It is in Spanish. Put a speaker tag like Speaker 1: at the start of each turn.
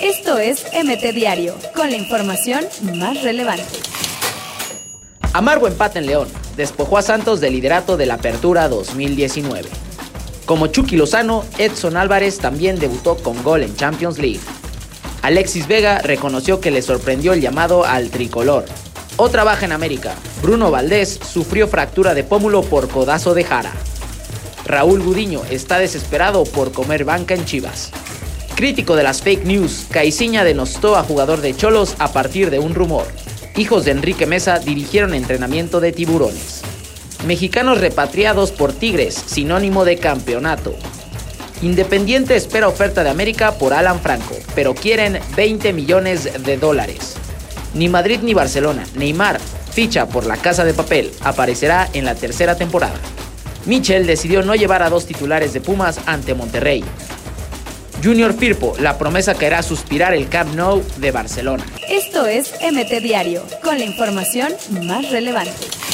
Speaker 1: Esto es MT Diario, con la información más relevante.
Speaker 2: Amargo empate en León, despojó a Santos del liderato de la Apertura 2019. Como Chucky Lozano, Edson Álvarez también debutó con gol en Champions League. Alexis Vega reconoció que le sorprendió el llamado al tricolor. Otra baja en América. Bruno Valdés sufrió fractura de pómulo por codazo de Jara. Raúl Gudiño está desesperado por comer banca en Chivas. Crítico de las fake news, Caiciña denostó a jugador de Cholos a partir de un rumor. Hijos de Enrique Mesa dirigieron entrenamiento de tiburones. Mexicanos repatriados por Tigres, sinónimo de campeonato. Independiente espera oferta de América por Alan Franco, pero quieren 20 millones de dólares. Ni Madrid ni Barcelona, Neymar, ficha por la Casa de Papel, aparecerá en la tercera temporada. Michel decidió no llevar a dos titulares de Pumas ante Monterrey. Junior Firpo, la promesa que hará suspirar el Camp Nou de Barcelona.
Speaker 1: Esto es MT Diario, con la información más relevante.